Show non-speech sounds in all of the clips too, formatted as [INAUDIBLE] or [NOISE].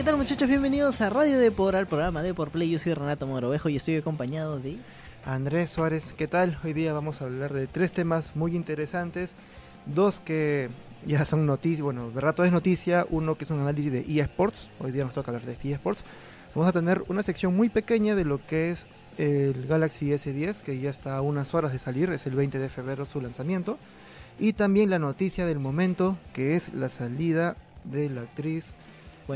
¿Qué tal muchachos? Bienvenidos a Radio Depor, al programa de Por Play. Yo soy Renato Morovejo y estoy acompañado de... Andrés Suárez, ¿qué tal? Hoy día vamos a hablar de tres temas muy interesantes. Dos que ya son noticias, bueno, de rato es noticia. Uno que es un análisis de eSports. Hoy día nos toca hablar de eSports. Vamos a tener una sección muy pequeña de lo que es el Galaxy S10, que ya está a unas horas de salir. Es el 20 de febrero su lanzamiento. Y también la noticia del momento, que es la salida de la actriz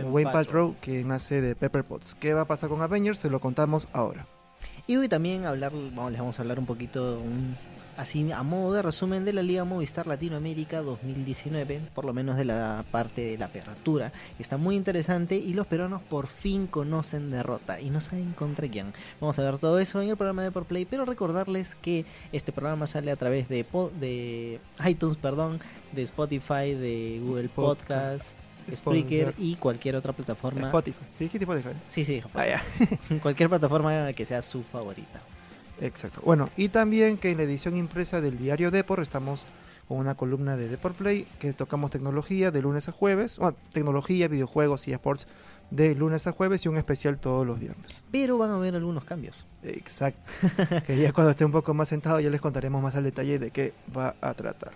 Wayne Paltrow, que nace de Pepper Potts. ¿Qué va a pasar con Avengers? Se lo contamos ahora. Y hoy también hablar, vamos, les vamos a hablar un poquito, un, así a modo de resumen de la Liga Movistar Latinoamérica 2019, por lo menos de la parte de la apertura. Está muy interesante y los peruanos por fin conocen derrota y no saben contra quién. Vamos a ver todo eso en el programa de Por Play, pero recordarles que este programa sale a través de, de iTunes, perdón, de Spotify, de Google Podcast Spreaker y cualquier otra plataforma. Spotify. ¿Sí Spotify? Sí, sí. Ah, [LAUGHS] cualquier plataforma que sea su favorita. Exacto. Bueno, y también que en la edición impresa del diario Depor estamos con una columna de Depor Play que tocamos tecnología de lunes a jueves, bueno, tecnología, videojuegos y sports de lunes a jueves y un especial todos los viernes. Pero van a haber algunos cambios. Exacto. [LAUGHS] que ya cuando esté un poco más sentado ya les contaremos más al detalle de qué va a tratar.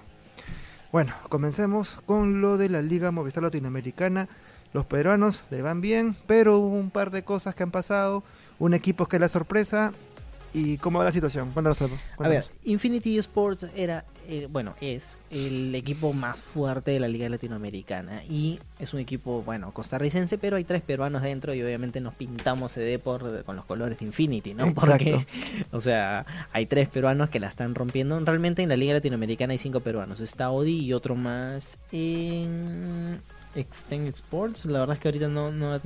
Bueno, comencemos con lo de la Liga Movistar Latinoamericana. Los peruanos le van bien, pero hubo un par de cosas que han pasado. Un equipo que es la sorpresa. ¿Y cómo va la situación? Cuéntanos, A ver, Infinity Sports era eh, bueno, es el equipo más fuerte de la Liga Latinoamericana y es un equipo, bueno, costarricense, pero hay tres peruanos dentro y obviamente nos pintamos de por con los colores de Infinity, ¿no? Porque, [LAUGHS] o sea, hay tres peruanos que la están rompiendo. Realmente en la Liga Latinoamericana hay cinco peruanos. Está Odi y otro más en Extend Sports. La verdad es que ahorita no, no,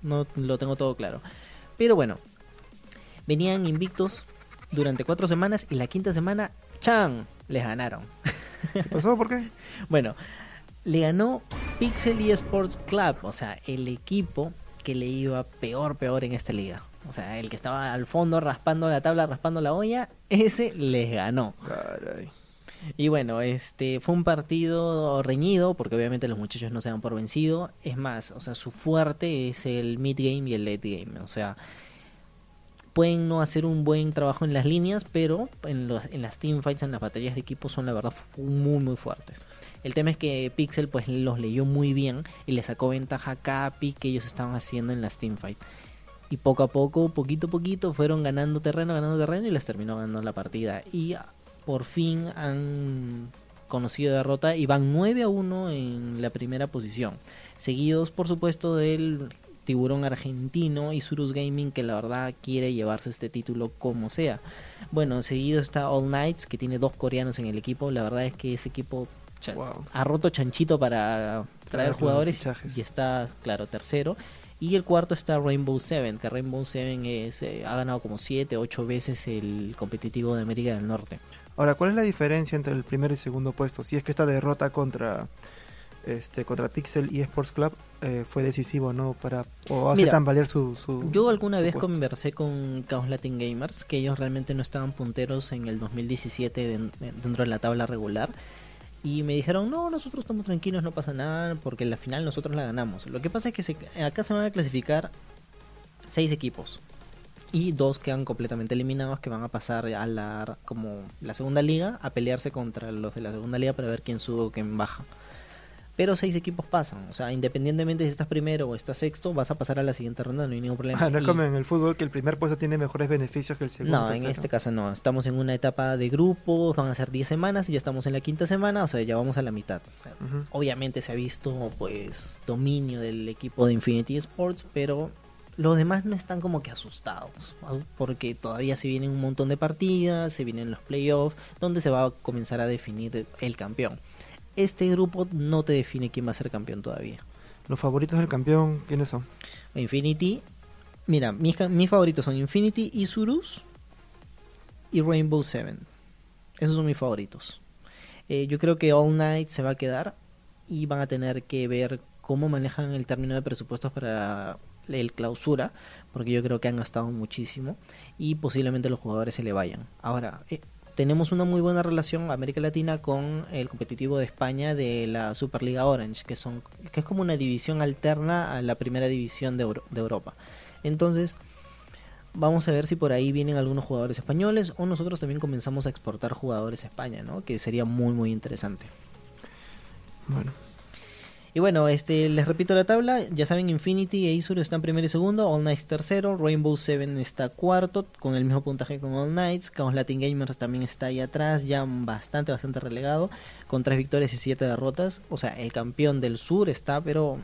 no lo tengo todo claro. Pero bueno, venían invictos durante cuatro semanas y la quinta semana, ¡chan! Les ganaron. ¿Qué pasó? ¿Por qué? [LAUGHS] bueno, le ganó Pixel Esports Club, o sea, el equipo que le iba peor, peor en esta liga. O sea, el que estaba al fondo raspando la tabla, raspando la olla, ese les ganó. Caray. Y bueno, este fue un partido reñido, porque obviamente los muchachos no se dan por vencido. Es más, o sea, su fuerte es el mid game y el late game. O sea, pueden no hacer un buen trabajo en las líneas, pero en, los, en las teamfights, en las batallas de equipo son la verdad muy muy fuertes. El tema es que Pixel pues los leyó muy bien y le sacó ventaja a cada pick que ellos estaban haciendo en las teamfights. Y poco a poco, poquito a poquito, fueron ganando terreno, ganando terreno y les terminó ganando la partida. Y por fin han conocido derrota y van 9 a 1 en la primera posición. Seguidos, por supuesto, del tiburón argentino y Surus Gaming que la verdad quiere llevarse este título como sea. Bueno, seguido está All Knights que tiene dos coreanos en el equipo. La verdad es que ese equipo ha roto chanchito para traer jugadores y está, claro, tercero. Y el cuarto está Rainbow Seven, que Rainbow Seven es, eh, ha ganado como 7, 8 veces el competitivo de América del Norte. Ahora, ¿cuál es la diferencia entre el primer y segundo puesto? Si es que esta derrota contra este contra Pixel y Sports Club eh, fue decisivo, ¿no? Para, o hace tan valer su, Yo alguna vez conversé con Chaos Latin Gamers que ellos realmente no estaban punteros en el 2017 dentro de la tabla regular. Y me dijeron, no, nosotros estamos tranquilos, no pasa nada, porque en la final nosotros la ganamos. Lo que pasa es que acá se van a clasificar seis equipos. Y dos quedan completamente eliminados que van a pasar a la, como la segunda liga a pelearse contra los de la segunda liga para ver quién sube o quién baja. Pero seis equipos pasan. O sea, independientemente si estás primero o estás sexto, vas a pasar a la siguiente ronda, no hay ningún problema. Ah, no es como en el fútbol que el primer puesto tiene mejores beneficios que el segundo. No, en este caso no. Estamos en una etapa de grupos, van a ser 10 semanas y ya estamos en la quinta semana, o sea, ya vamos a la mitad. Obviamente se ha visto, pues, dominio del equipo de Infinity Sports, pero los demás no están como que asustados, porque todavía se vienen un montón de partidas, se vienen los playoffs, donde se va a comenzar a definir el campeón este grupo no te define quién va a ser campeón todavía. ¿Los favoritos del campeón quiénes son? Infinity. Mira, mis, mis favoritos son Infinity, Isurus y Rainbow Seven. Esos son mis favoritos. Eh, yo creo que All Night se va a quedar y van a tener que ver cómo manejan el término de presupuestos para el clausura, porque yo creo que han gastado muchísimo y posiblemente los jugadores se le vayan. Ahora, eh, tenemos una muy buena relación América Latina con el competitivo de España de la Superliga Orange, que son que es como una división alterna a la primera división de, de Europa. Entonces, vamos a ver si por ahí vienen algunos jugadores españoles o nosotros también comenzamos a exportar jugadores a España, ¿no? Que sería muy muy interesante. Bueno, Y bueno, este les repito la tabla, ya saben Infinity e Isur están primero y segundo, All Knights tercero, Rainbow Seven está cuarto con el mismo puntaje con All Knights, Chaos Latin Gamers también está ahí atrás, ya bastante bastante relegado, con tres victorias y siete derrotas, o sea, el campeón del sur está pero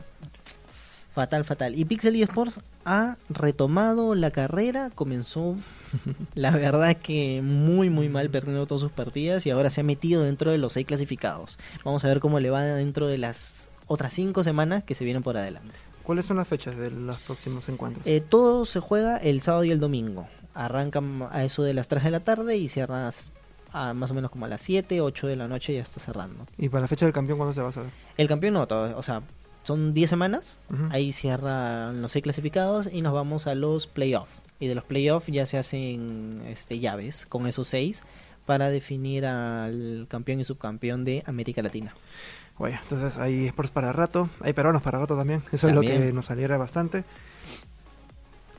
fatal fatal. Y Pixel eSports ha retomado la carrera, comenzó [LAUGHS] la verdad que muy muy mal perdiendo todas sus partidas y ahora se ha metido dentro de los seis clasificados. Vamos a ver cómo le va dentro de las otras cinco semanas que se vienen por adelante. ¿cuáles son las fechas de los próximos encuentros? Eh, todo se juega el sábado y el domingo. Arrancan a eso de las 3 de la tarde y cierras a más o menos como a las 7, 8 de la noche y ya está cerrando. ¿Y para la fecha del campeón cuándo se va a saber? El campeón no, todo- o sea, son 10 semanas, ahí cierran los 6 clasificados y nos vamos a los playoffs. Y de los playoffs ya se hacen este, llaves con esos 6 para definir al campeón y subcampeón de América Latina. Bueno, entonces hay sports para rato, hay peruanos para rato también, eso es lo que nos saliera bastante.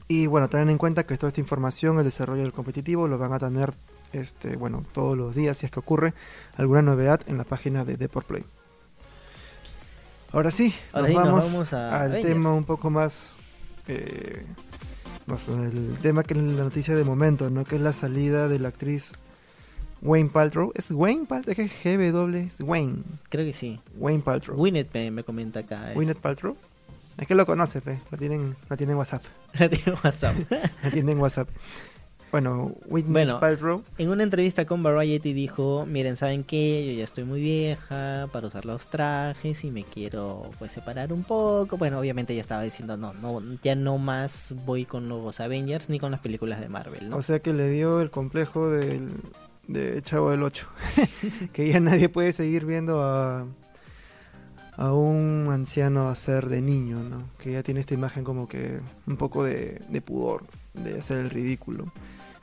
Y bueno, tener en cuenta que toda esta información, el desarrollo del competitivo, lo van a tener este, bueno, todos los días si es que ocurre alguna novedad en la página de Deport Play. Ahora sí, Ahora nos, sí, nos vamos vamos a al Avengers. tema un poco más, eh, el tema que es la noticia de momento, ¿no? Que es la salida de la actriz Wayne Paltrow. ¿Es Wayne Paltrow? ¿Es GW? Es Wayne. Creo que sí. Wayne Paltrow. Winnet me, me comenta acá. es- Gwyneth Paltrow. Es que lo conoce, fe. Lo tienen, lo tienen en WhatsApp. [LAUGHS] La tiene WhatsApp. [LAUGHS] Lo tienen en WhatsApp. Bueno, Bueno. Paltrow. En una entrevista con Variety dijo, miren, ¿saben qué? Yo ya estoy muy vieja para usar los trajes y me quiero pues separar un poco. Bueno, obviamente ella estaba diciendo, no, no, ya no más voy con los Avengers ni con las películas de Marvel, ¿no? O sea que le dio el complejo del de Chavo del 8. [LAUGHS] que ya nadie puede seguir viendo a, a un anciano hacer de niño, ¿no? Que ya tiene esta imagen como que un poco de, de pudor, de hacer el ridículo.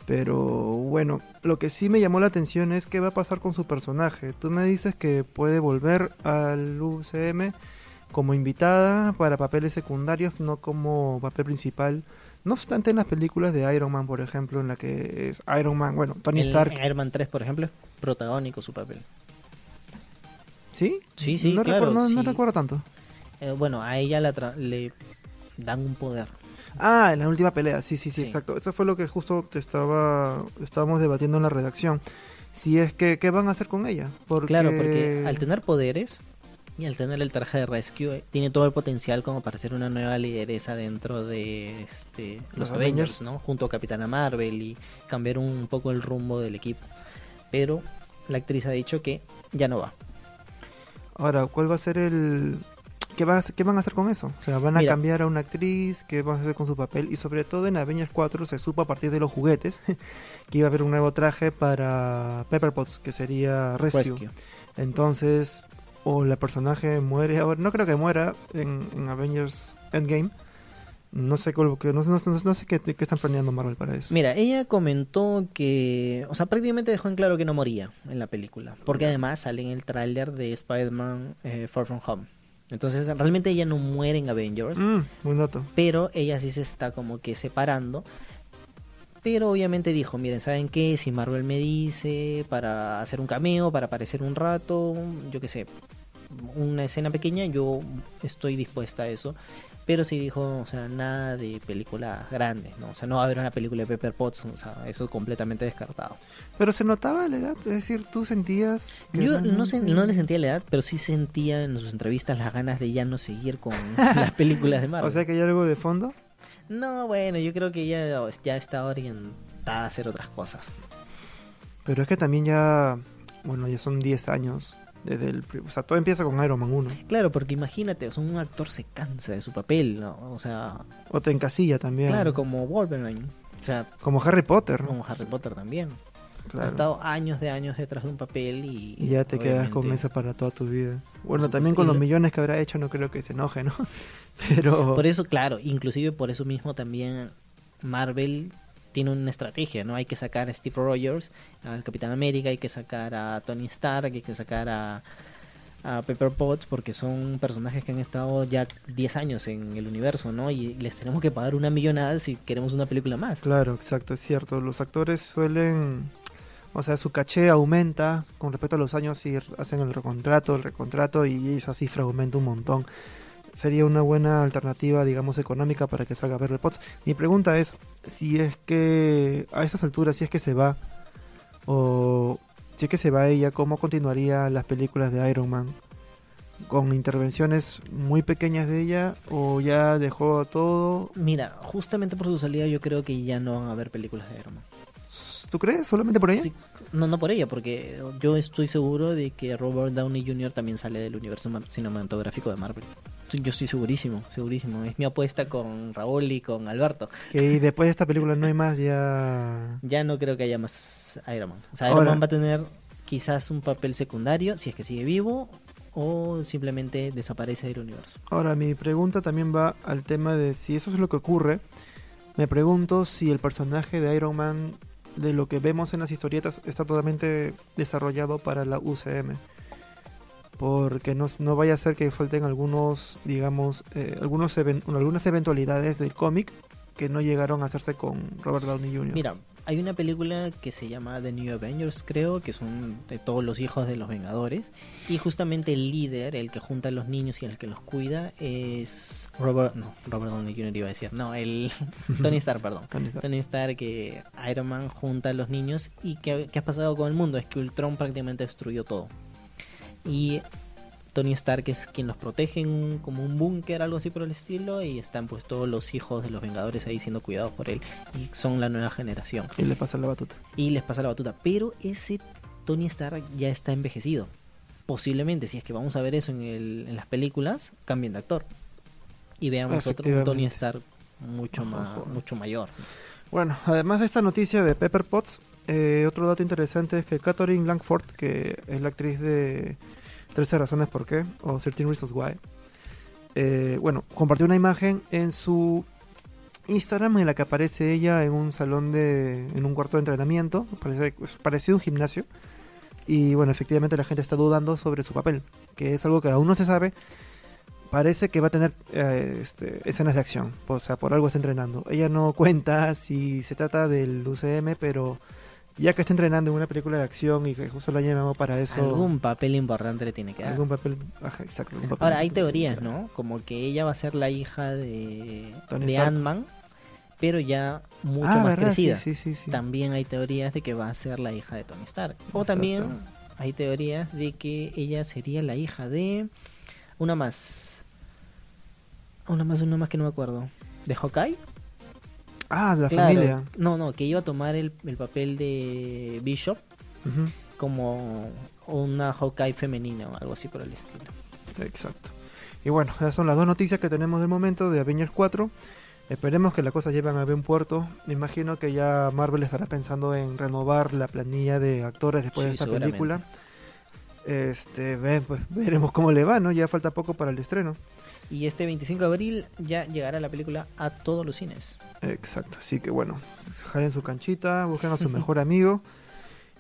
Pero bueno, lo que sí me llamó la atención es qué va a pasar con su personaje. Tú me dices que puede volver al UCM como invitada para papeles secundarios, no como papel principal. No obstante, en las películas de Iron Man, por ejemplo, en la que es Iron Man, bueno, Tony En- Stark, En Iron Man 3, por ejemplo, es protagónico su papel. ¿sí? Sí, sí, no claro, recuerdo, no sí. recuerdo tanto. Eh, bueno, a ella la tra- le dan un poder. Ah, en la última pelea, sí, sí, sí, Sí. exacto. Eso fue lo que justo te estaba, estábamos debatiendo en la redacción. Si es que, ¿qué van a hacer con ella? Porque... Claro, porque al tener poderes y al tener el traje de Rescue, eh, tiene todo el potencial como para ser una nueva lideresa dentro de este, los, Los Avengers, Avengers. ¿no? Junto a Capitana Marvel y cambiar un poco el rumbo del equipo. Pero la actriz ha dicho que ya no va. Ahora, ¿cuál va a ser el... ¿Qué, va a hacer- ¿Qué van a hacer con eso? O sea, ¿van a Mira. cambiar a una actriz? ¿Qué van a hacer con su papel? Y sobre todo en Avengers 4 se supo a partir de los juguetes [LAUGHS] que iba a haber un nuevo traje para Pepper Potts, que sería Rescue. Rescue. Entonces, o la personaje muere ahora, no creo que muera en, en Avengers Endgame. No sé, no, no sé- no sé qué, qué están planeando Marvel para eso. Mira, ella comentó que, o sea, prácticamente dejó en claro que no moría en la película, porque además sale en el tráiler de Spider-Man eh, Far From Home. Entonces, realmente ella no muere en Avengers. Mm, buen dato. pero ella sí se está como que separando. Pero obviamente dijo, miren, ¿saben qué? Si Marvel me dice para hacer un cameo, para aparecer un rato, yo qué sé, una escena pequeña, yo estoy dispuesta a eso. Pero sí dijo, o sea, nada de películas grandes, ¿no? O sea, no va a haber una película de Pepper Potts, o sea, eso completamente descartado. Pero se notaba la edad, es decir, tú sentías... que Yo no, sé, no le sentía la edad, pero sí sentía en sus entrevistas las ganas de ya no seguir con [LAUGHS] las películas de [LAUGHS] Marvel. O sea que hay algo de fondo. No, bueno, yo creo que ya, ya está orientada a hacer otras cosas. Pero es que también ya, bueno, ya son 10 años desde el... O sea, todo empieza con Iron Man 1. Claro, porque imagínate, o sea, un actor se cansa de su papel, ¿no? O sea, O te encasilla también. claro, como Wolverine. O sea, Como Harry Potter. ¿no? como Harry Potter también. Claro. Ha estado años de años detrás de un papel y... Y ya te quedas con eso para toda tu vida. Bueno, también con los lo- millones que habrá hecho no creo que se enoje, ¿no? [LAUGHS] Pero... Por eso, claro, inclusive por eso mismo también Marvel tiene una estrategia, ¿no? Hay que sacar a Steve Rogers, al Capitán América, hay que sacar a Tony Stark, hay que sacar a, a Pepper Potts, porque son personajes que han estado ya 10 años en el universo, ¿no? Y les tenemos que pagar una millonada si queremos una película más. Claro, exacto, es cierto. Los actores suelen, o sea, su caché aumenta con respecto a los años y hacen el recontrato, el recontrato y esa cifra aumenta un montón. Sería una buena alternativa, digamos, económica para que salga Pepper Potts. Mi pregunta es si es que a estas alturas, si es que se va, o si es que se va ella, ¿cómo continuaría las películas de Iron Man? ¿Con intervenciones muy pequeñas de ella o ya dejó todo? Mira, justamente por su salida yo creo que ya no van a haber películas de Iron Man. ¿Tú crees? ¿Solamente por ella? Sí, no, no por ella, porque yo estoy seguro de que Robert Downey Jr. también sale del universo ma- cinematográfico de Marvel. Yo estoy segurísimo, segurísimo. Es mi apuesta con Raúl y con Alberto. Que después de esta película no hay más, ya... Ya no creo que haya más Iron Man. O sea, Ahora- Iron Man va a tener quizás un papel secundario, si es que sigue vivo, o simplemente desaparece del universo. Ahora, mi pregunta también va al tema de si eso es lo que ocurre. Me pregunto si el personaje de Iron Man, de lo que vemos en las historietas, está totalmente desarrollado para la UCM. Porque no, no vaya a ser que falten algunos, digamos, eh, algunos even- algunas eventualidades del cómic que no llegaron a hacerse con Robert Downey Jr. Mira, hay una película que se llama The New Avengers, creo, que son de todos los hijos de los Vengadores. Y justamente el líder, el que junta a los niños y el que los cuida, es Robert. No, Robert Downey Jr. iba a decir. No, el. [LAUGHS] Tony Stark, perdón. Tony Stark. Tony Stark, que Iron Man junta a los niños. ¿Y qué, qué ha pasado con el mundo? Es que Ultron prácticamente destruyó todo. Y Tony Stark es quien los protege en un- como un búnker, algo así por el estilo. Y están pues todos los hijos de los Vengadores ahí siendo cuidados por él. Y son la nueva generación. Y le pasa la batuta. Y les pasa la batuta. Pero ese Tony Stark ya está envejecido. Posiblemente, si es que vamos a ver eso en, el- en las películas, cambien de actor. Y veamos otro Tony. Stark mucho, más, mucho mayor. Bueno, además de esta noticia de Pepper Potts, eh, otro dato interesante es que Catherine Langford, que es la actriz de 13 razones por qué, o 13 Reasons Why, eh, bueno, compartió una imagen en su Instagram en la que aparece ella en un salón de, en un cuarto de entrenamiento, parece, pues, parecía un gimnasio, y bueno, efectivamente la gente está dudando sobre su papel, que es algo que aún no se sabe, parece que va a tener eh, este, escenas de acción, o sea, por algo está entrenando. Ella no cuenta si se trata del UCM, pero ya que está entrenando en una película de acción y que justo la llamamos para eso, Algún papel importante le tiene que dar. algún papel, ajá, exacto, algún papel Ahora, hay teorías, ¿no? Como que ella va a ser la hija de, Tony de. Ant-Man, pero ya mucho ah, más ¿verdad? crecida. Sí, sí, sí, sí. También hay teorías de que va a ser la hija de Tony Stark. O Exacto. también hay teorías de que ella sería la hija de una más. Una más, una más que no me acuerdo. ¿De Hawkeye? Ah, de la Claro. familia. No, no, que iba a tomar el, el papel de Bishop como una Hawkeye femenina o algo así por el estilo. Exacto. Y bueno, esas son las dos noticias que tenemos del momento de Avengers 4. Esperemos que las cosas lleven a buen puerto. Me imagino que ya Marvel estará pensando en renovar la planilla de actores después de esta película. Este, pues veremos cómo le va, ¿no? Ya falta poco para el estreno. Y este 25 de abril ya llegará la película a todos los cines. Exacto, así que bueno, jalen su canchita, busquen a su mejor amigo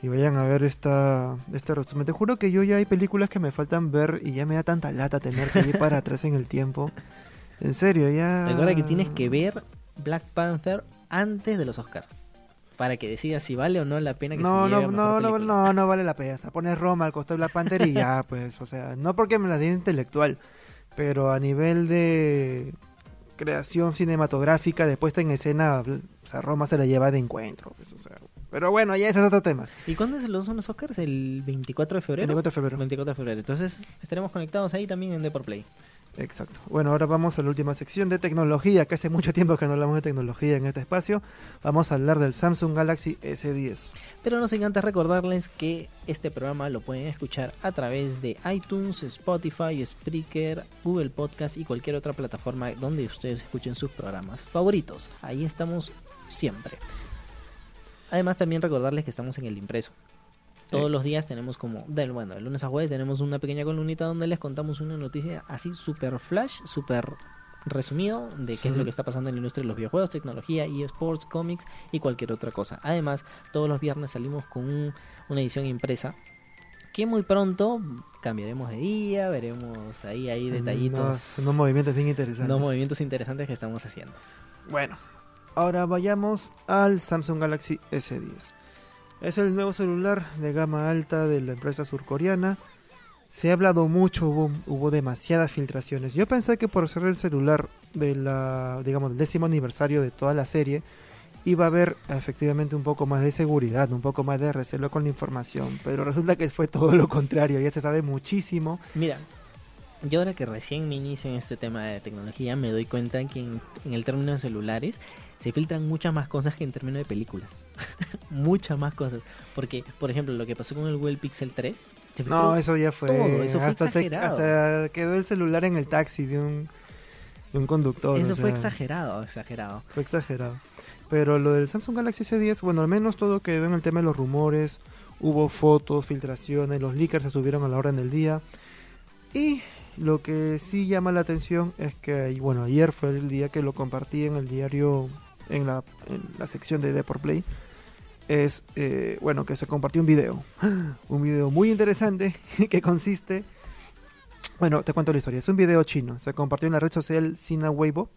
y vayan a ver esta, este resumen. Te juro que yo ya hay películas que me faltan ver y ya me da tanta lata tener que ir para atrás en el tiempo. En serio, ya... Recuerda que tienes que ver Black Panther antes de los Oscars. Para que decidas si vale o no la pena que No, se no, lleve no, no, no, no vale la pena. O sea, pones Roma al costado de Black Panther y ya, pues, o sea, no porque me la den intelectual, pero a nivel de creación cinematográfica, de puesta en escena, o sea, Roma se la lleva de encuentro, pues, o sea. Pero bueno, ya ese es otro tema. ¿Y cuándo se los son los Oscars? ¿El 24 de febrero? 24 de febrero. 24 de febrero. Entonces estaremos conectados ahí también en Deport Play. Exacto. Bueno, ahora vamos a la última sección de tecnología, que hace mucho tiempo que no hablamos de tecnología en este espacio. Vamos a hablar del Samsung Galaxy S10. Pero nos encanta recordarles que este programa lo pueden escuchar a través de iTunes, Spotify, Spreaker, Google Podcast y cualquier otra plataforma donde ustedes escuchen sus programas favoritos. Ahí estamos siempre. Además también recordarles que estamos en el impreso. Todos los días tenemos como, del bueno, de lunes a jueves tenemos una pequeña columnita donde les contamos una noticia así super flash, super resumido de qué es lo que está pasando en la industria de los videojuegos, tecnología, eSports, cómics y cualquier otra cosa. Además, todos los viernes salimos con un- una edición impresa que muy pronto cambiaremos de día, veremos ahí, ahí detallitos, Unos, unos movimientos bien interesantes. unos movimientos interesantes que estamos haciendo. Bueno, ahora vayamos al Samsung Galaxy S10. Es el nuevo celular de gama alta de la empresa surcoreana. Se ha hablado mucho, hubo, hubo demasiadas filtraciones. Yo pensé que por ser el celular de la, digamos, del décimo aniversario de toda la serie, iba a haber efectivamente un poco más de seguridad, un poco más de recelo con la información. Pero resulta que fue todo lo contrario, ya se sabe muchísimo. Mira, yo ahora que recién me inicio en este tema de tecnología, me doy cuenta que en, en el término de celulares se filtran muchas más cosas que en términos de películas. [LAUGHS] muchas más cosas. Porque, por ejemplo, lo que pasó con el Google Pixel 3. se No, eso ya fue. todo, eso fue hasta, se- exagerado. hasta quedó el celular en el taxi de un, de un conductor. eso o fue exagerado, exagerado. Fue exagerado. Pero lo del Samsung Galaxy S10, bueno, al menos todo quedó en el tema de los rumores. Hubo fotos, filtraciones, los leakers se subieron a la orden del día. Y lo que sí llama la atención es que, bueno, ayer fue el día que lo compartí en el diario, en la, en la sección de Deport Play. Es, eh, bueno, que se compartió un video. [GASPS] Un video muy interesante [LAUGHS] que consiste. Bueno, te cuento la historia. Es un video chino. Se compartió en la red social Sina Weibo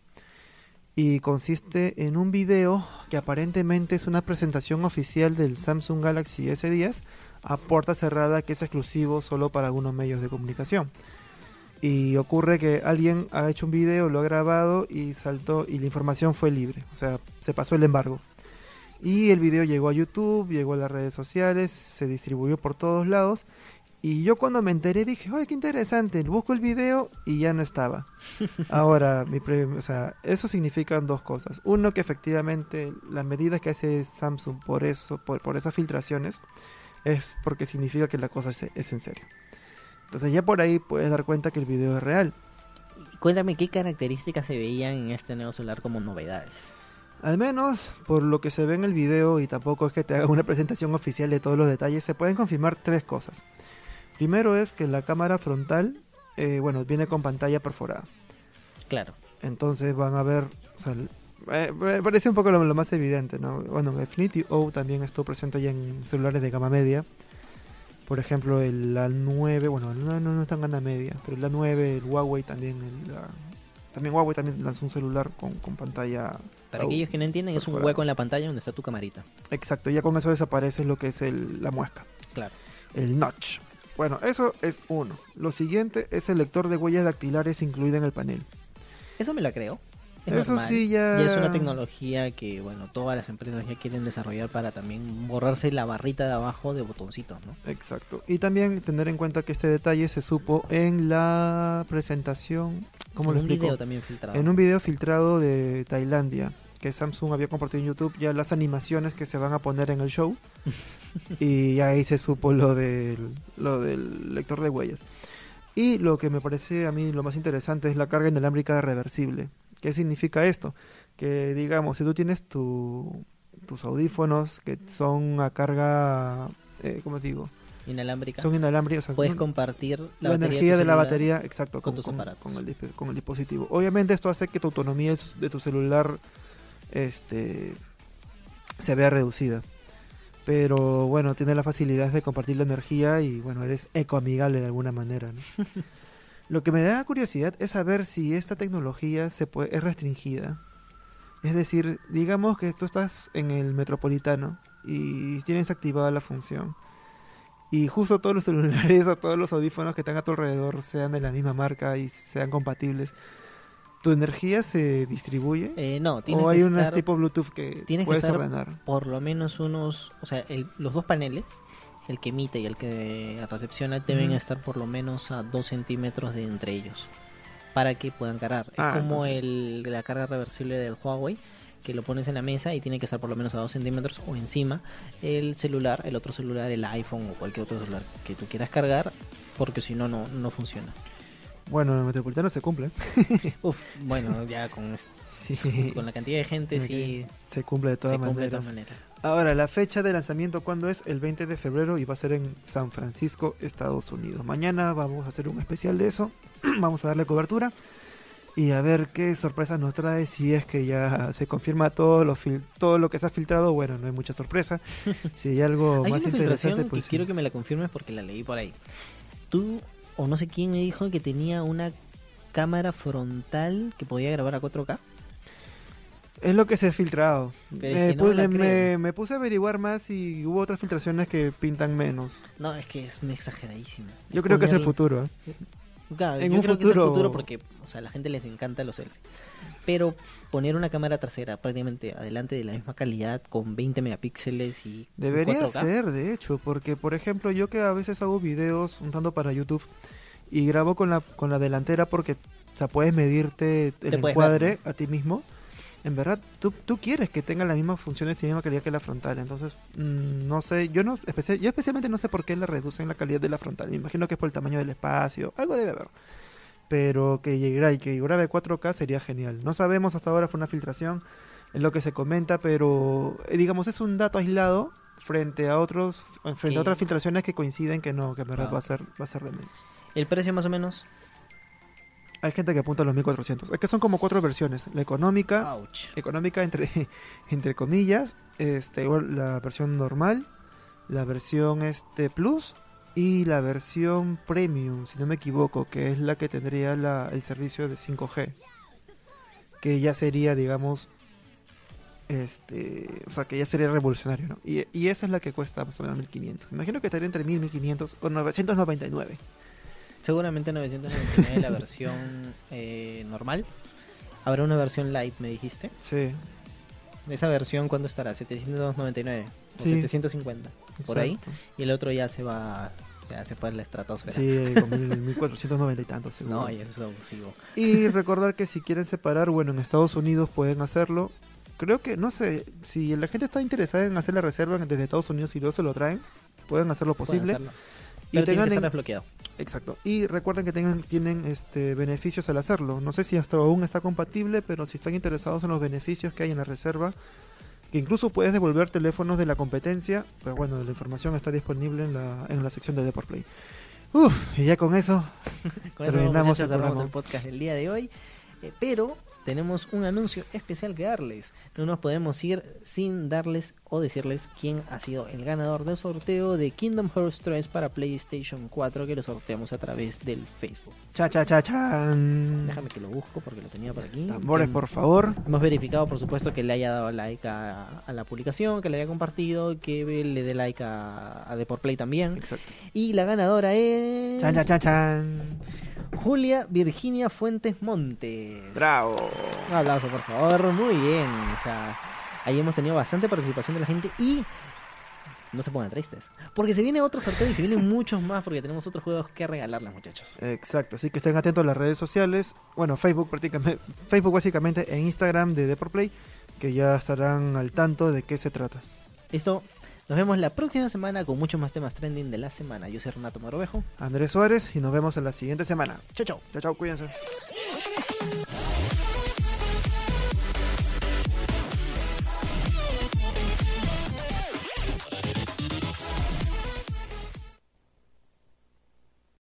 y consiste en un video que aparentemente es una presentación oficial del Samsung Galaxy S10 a puerta cerrada que es exclusivo solo para algunos medios de comunicación. Y ocurre que alguien ha hecho un video, lo ha grabado y saltó y la información fue libre, o sea, se pasó el embargo. Y el video llegó a YouTube, llegó a las redes sociales, se distribuyó por todos lados. Y yo cuando me enteré dije, ¡ay, qué interesante! Busco el video y ya no estaba. [LAUGHS] Ahora, mi o sea, eso significa dos cosas. Uno, que efectivamente las medidas que hace Samsung por eso, por, por esas filtraciones, es porque significa que la cosa es, es en serio. Entonces ya por ahí puedes dar cuenta que el video es real. Cuéntame qué características se veían en este nuevo celular como novedades. Al menos por lo que se ve en el video y tampoco es que te haga una [LAUGHS] presentación oficial de todos los detalles, se pueden confirmar tres cosas. Primero es que la cámara frontal, eh, bueno, viene con pantalla perforada. Claro. Entonces van a ver, o sea, eh, parece un poco lo, lo más evidente, ¿no? Bueno, Infinity O también estuvo presente ya en celulares de gama media. Por ejemplo, el A9, bueno, no, no, no está en gama media, pero el A9, el Huawei también, el, la- también Huawei también lanzó un celular con, con pantalla. Para aquellos que no entienden, es un hueco en la pantalla donde está tu camarita. Exacto, ya con eso desaparece lo que es el, la muesca, Claro. el notch. Bueno, eso es uno. Lo siguiente es el lector de huellas dactilares incluido en el panel. Eso me lo creo. Es Eso normal. sí ya... Y es una tecnología que, bueno, todas las empresas ya quieren desarrollar para también borrarse la barrita de abajo de botoncitos, ¿no? Exacto. Y también tener en cuenta que este detalle se supo en la presentación, ¿cómo en lo un explico? video también filtrado. En un video filtrado de Tailandia, que Samsung había compartido en YouTube ya las animaciones que se van a poner en el show. [LAUGHS] y ahí se supo lo del, lo del lector de huellas. Y lo que me parece a mí lo más interesante es la carga inalámbrica reversible. ¿Qué significa esto? Que digamos, si tú tienes tu, tus audífonos que son a carga, eh, ¿cómo te digo? Inalámbrica. Son inalámbricos. o sea, Puedes compartir la, energía de la batería, exacto, con con, tus con- aparatos. con el, disp- con el dispositivo. Obviamente esto hace que tu autonomía de tu celular este, se vea reducida. Pero bueno, tiene la facilidad de compartir la energía y bueno, eres ecoamigable de alguna manera. ¿no? [LAUGHS] Lo que me da curiosidad es saber si esta tecnología se puede, es restringida. Es decir, digamos que tú estás en el metropolitano y tienes activada la función. Y justo todos los [LAUGHS] celulares o todos los audífonos que están a tu alrededor sean de la misma marca y sean compatibles. ¿Tu energía se distribuye? Eh, no, tienes ¿O hay que un tipo Bluetooth que tienes que puedes estar- ordenar? por lo menos unos, o sea, el- los dos paneles, el que emite y el que recepciona, deben estar por lo menos a 2 centímetros de entre ellos para que puedan cargar. Ah, es como entonces- el, la carga reversible del Huawei que lo pones en la mesa y tiene que estar por lo menos a 2 centímetros o encima el celular, el otro celular, el iPhone o cualquier otro celular que tú quieras cargar porque si no, no no funciona. Bueno, en el metropolitano se cumple. [LAUGHS] Uf, bueno, ya con, Sí, con la cantidad de gente sí se cumple de todas se cumple de maneras. todas maneras. Ahora, la fecha de lanzamiento, ¿cuándo es? El 20 de febrero y va a ser en San Francisco, Estados Unidos. Mañana vamos a hacer un especial de eso. [CLEARS THROAT] vamos a darle cobertura. y a ver qué sorpresas nos trae si es que ya se confirma todo lo fil- todo lo que se ha filtrado bueno no hay mucha sorpresa [LAUGHS] si hay algo Hay más una interesante pues que sí. quiero que me la confirmes porque la leí por ahí. Tú, o no sé quién me dijo que tenía una cámara frontal que podía grabar a 4K. Es lo que se ha filtrado es me, que no pu- me me- puse a averiguar más y hubo otras filtraciones que pintan menos No, es que es exageradísimo. yo creo que es el futuro ¿eh? Claro, En yo un creo que es el futuro- futuro porque o sea, a la gente les encanta los selfies. Pero poner una cámara trasera prácticamente adelante de la misma calidad con 20 megapíxeles y Debería 4K, ser, de hecho, porque por ejemplo yo que a veces hago videos un tanto para YouTube y grabo con la con la delantera porque o sea, puedes medirte el Te puedes encuadre ver, a ti mismo. En verdad, tú, tú quieres que tenga las mismas funciones y la misma calidad que la frontal. Entonces, mm, no sé, yo no espe- yo especialmente no sé por qué le reducen la calidad de la frontal. Me imagino que es por el tamaño del espacio, algo debe haber. Pero que llegue y que grabe 4K sería genial. No sabemos hasta ahora, fue una filtración, es lo que se comenta, pero eh, digamos es un dato aislado frente a otros frente a otras filtraciones que coinciden que no, que en verdad Ah. va a ser va a ser de menos. El precio más o menos. Hay gente que apunta a los 1400. Es que son como cuatro versiones, la económica, Ouch. económica entre [LAUGHS] entre comillas, este la versión normal, la versión este plus y la versión premium, si no me equivoco, que es la que tendría la, el servicio de 5G, que ya sería, digamos, este, o sea, que ya sería revolucionario, ¿no? Y, y esa es la que cuesta más o menos 1500. Imagino que estaría entre 1000 y 1500 o 999. Seguramente 999 la versión eh, normal. Habrá una versión light, me dijiste. Sí. Esa versión, ¿cuándo estará? 799 o Sí. 750. Por ahí. Y el otro ya se va. Ya se fue a la estratosfera. Sí, con 1000, 1490 y tantos. seguro. No, ya es abusivo. Y recordar que si quieren separar, bueno, en Estados Unidos pueden hacerlo. Creo que, no sé, si la gente está interesada en hacer la reserva desde Estados Unidos y luego se lo traen, pueden hacer lo Pueden posible. hacerlo. Y Pero tiene tengan que en- estar desbloqueado. Exacto. Y recuerden que tengan, tienen este beneficios al hacerlo. No sé si hasta aún está compatible, pero si están interesados en los beneficios que hay en la reserva, que incluso puedes devolver teléfonos de la competencia, pero bueno, la información está disponible en la, en la sección de Deport Play. Uf, y ya con eso, [LAUGHS] Con eso, Terminamos muchachos, el el podcast del día de hoy. Eh, pero tenemos un anuncio especial que darles. No nos podemos ir sin darles o decirles quién ha sido el ganador del sorteo de Kingdom Hearts 3 para PlayStation 4 que lo sorteamos a través del Facebook. cha cha cha chan. Déjame que lo busco porque lo tenía por aquí. Tambores, por favor. Hemos verificado, por supuesto, que le haya dado like a, a la publicación, que le haya compartido, que le dé like a, a Deport Play también. Exacto. Y la ganadora es. Chan, chan, chan, chan. Julia Virginia Fuentes Montes. Bravo. Un aplauso, por favor. Muy bien. O sea, ahí hemos tenido bastante participación de la gente y no se pongan tristes. Porque se viene otro sorteo y se vienen muchos más porque tenemos otros juegos que regalarles, muchachos. Exacto, así que estén atentos a las redes sociales. Bueno, Facebook prácticamente, Facebook básicamente e Instagram de Deport Play, que ya estarán al tanto de qué se trata. Listo. Nos vemos la próxima semana con muchos más temas trending de la semana. Yo soy Renato Morovejo. Andrés Suárez y nos vemos en la siguiente semana. Chau, chau. Chao, chao, cuídense.